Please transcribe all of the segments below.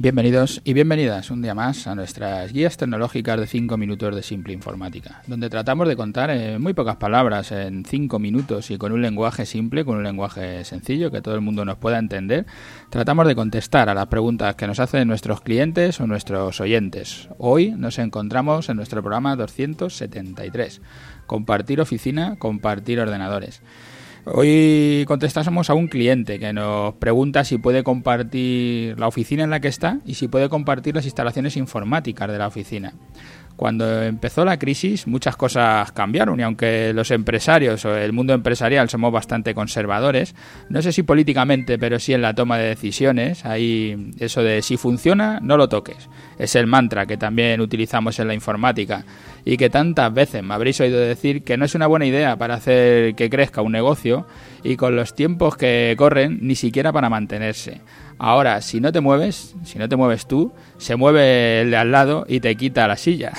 Bienvenidos y bienvenidas un día más a nuestras guías tecnológicas de 5 minutos de simple informática, donde tratamos de contar en muy pocas palabras, en 5 minutos y con un lenguaje simple, con un lenguaje sencillo que todo el mundo nos pueda entender, tratamos de contestar a las preguntas que nos hacen nuestros clientes o nuestros oyentes. Hoy nos encontramos en nuestro programa 273, compartir oficina, compartir ordenadores. Hoy contestamos a un cliente que nos pregunta si puede compartir la oficina en la que está y si puede compartir las instalaciones informáticas de la oficina. Cuando empezó la crisis muchas cosas cambiaron y aunque los empresarios o el mundo empresarial somos bastante conservadores, no sé si políticamente, pero sí en la toma de decisiones, hay eso de si funciona, no lo toques. Es el mantra que también utilizamos en la informática y que tantas veces me habréis oído decir que no es una buena idea para hacer que crezca un negocio y con los tiempos que corren ni siquiera para mantenerse. Ahora, si no te mueves, si no te mueves tú, se mueve el de al lado y te quita la silla.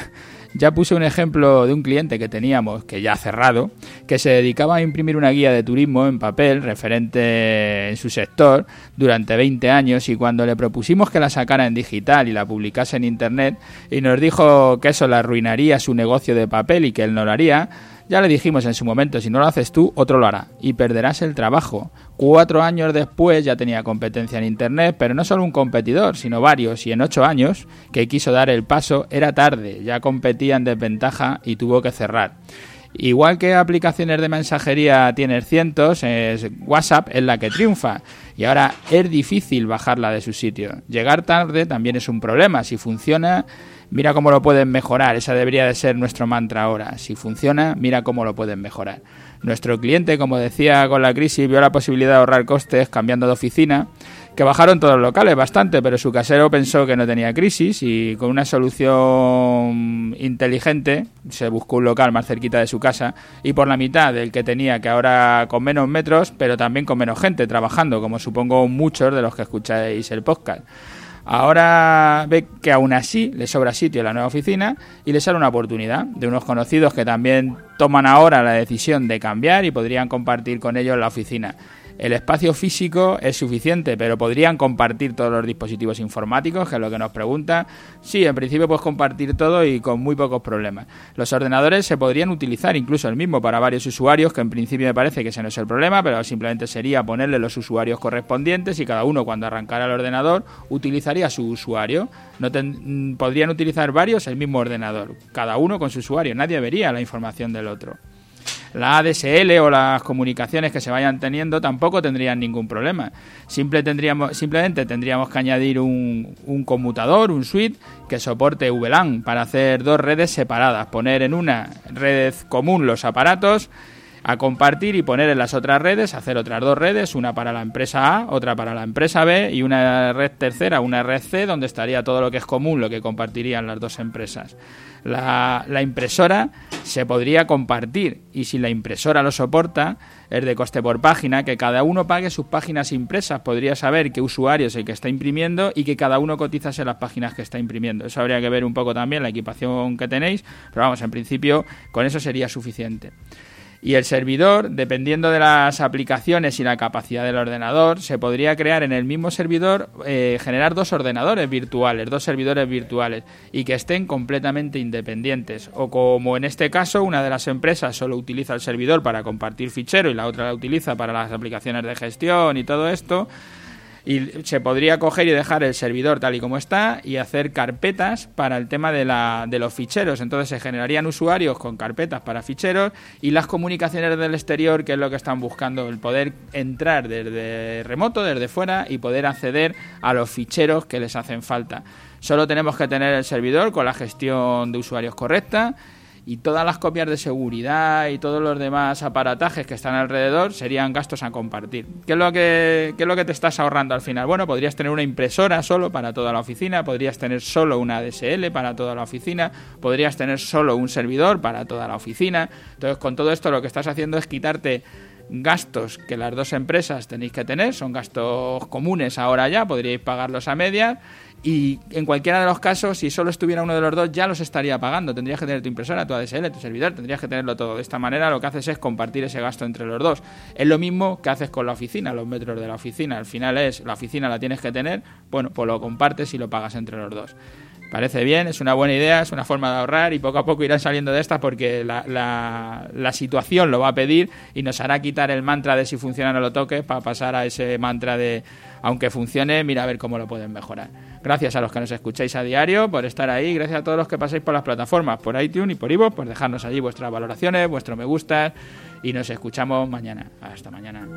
Ya puse un ejemplo de un cliente que teníamos, que ya ha cerrado, que se dedicaba a imprimir una guía de turismo en papel referente en su sector durante 20 años y cuando le propusimos que la sacara en digital y la publicase en Internet y nos dijo que eso le arruinaría su negocio de papel y que él no lo haría, ya le dijimos en su momento, si no lo haces tú, otro lo hará y perderás el trabajo. Cuatro años después ya tenía competencia en Internet, pero no solo un competidor, sino varios, y en ocho años, que quiso dar el paso, era tarde, ya competía en desventaja y tuvo que cerrar. Igual que aplicaciones de mensajería tienes cientos, es WhatsApp es la que triunfa y ahora es difícil bajarla de su sitio. Llegar tarde también es un problema. Si funciona, mira cómo lo pueden mejorar. Esa debería de ser nuestro mantra ahora. Si funciona, mira cómo lo pueden mejorar. Nuestro cliente, como decía con la crisis, vio la posibilidad de ahorrar costes cambiando de oficina, que bajaron todos los locales bastante, pero su casero pensó que no tenía crisis y con una solución inteligente se buscó un local más cerquita de su casa y por la mitad del que tenía, que ahora con menos metros, pero también con menos gente trabajando, como supongo muchos de los que escucháis el podcast. Ahora ve que aún así le sobra sitio en la nueva oficina y le sale una oportunidad de unos conocidos que también toman ahora la decisión de cambiar y podrían compartir con ellos la oficina. El espacio físico es suficiente, pero podrían compartir todos los dispositivos informáticos, que es lo que nos pregunta. Sí, en principio puedes compartir todo y con muy pocos problemas. Los ordenadores se podrían utilizar incluso el mismo para varios usuarios, que en principio me parece que ese no es el problema, pero simplemente sería ponerle los usuarios correspondientes y cada uno cuando arrancara el ordenador utilizaría su usuario. No mm, podrían utilizar varios el mismo ordenador, cada uno con su usuario. Nadie vería la información del otro la ADSL o las comunicaciones que se vayan teniendo tampoco tendrían ningún problema. Simple tendríamos, simplemente tendríamos que añadir un, un conmutador, un suite que soporte VLAN para hacer dos redes separadas, poner en una red común los aparatos a compartir y poner en las otras redes, hacer otras dos redes, una para la empresa A, otra para la empresa B y una red tercera, una red C, donde estaría todo lo que es común, lo que compartirían las dos empresas. La, impresora se podría compartir y si la impresora lo soporta, es de coste por página, que cada uno pague sus páginas impresas, podría saber qué usuario es el que está imprimiendo y que cada uno cotizase las páginas que está imprimiendo. Eso habría que ver un poco también la equipación que tenéis, pero vamos, en principio con eso sería suficiente y el servidor, dependiendo de las aplicaciones y la capacidad del ordenador, se podría crear en el mismo servidor, eh, generar dos ordenadores virtuales, dos servidores virtuales, y que estén completamente independientes. O como en este caso, una de las empresas solo utiliza el servidor para compartir fichero y la otra la utiliza para las aplicaciones de gestión y todo esto y se podría coger y dejar el servidor tal y como está y hacer carpetas para el tema de, la, de los ficheros. Entonces se generarían usuarios con carpetas para ficheros y las comunicaciones del exterior, que es lo que están buscando, el poder entrar desde remoto, desde fuera y poder acceder a los ficheros que les hacen falta. Solo tenemos que tener el servidor con la gestión de usuarios correcta y todas las copias de seguridad y todos los demás aparatajes que están alrededor serían gastos a compartir. ¿Qué es lo que, qué es lo que te estás ahorrando al final? Bueno, podrías tener una impresora solo para toda la oficina, podrías tener solo una DSL para toda la oficina, podrías tener solo un servidor para toda la oficina. Entonces, con todo esto lo que estás haciendo es quitarte gastos que las dos empresas tenéis que tener, son gastos comunes ahora ya, podríais pagarlos a media y en cualquiera de los casos, si solo estuviera uno de los dos, ya los estaría pagando. Tendrías que tener tu impresora, tu ADSL, tu servidor, tendrías que tenerlo todo. De esta manera lo que haces es compartir ese gasto entre los dos. Es lo mismo que haces con la oficina, los metros de la oficina. Al final es, la oficina la tienes que tener, bueno, pues lo compartes y lo pagas entre los dos. Parece bien, es una buena idea, es una forma de ahorrar y poco a poco irán saliendo de estas porque la, situación lo va a pedir y nos hará quitar el mantra de si funciona no lo toques para pasar a ese mantra de aunque funcione, mira a ver cómo lo pueden mejorar. Gracias a los que nos escucháis a diario por estar ahí, gracias a todos los que pasáis por las plataformas, por iTunes y por Ivo, por dejarnos allí vuestras valoraciones, vuestro me gusta y nos escuchamos mañana. Hasta mañana.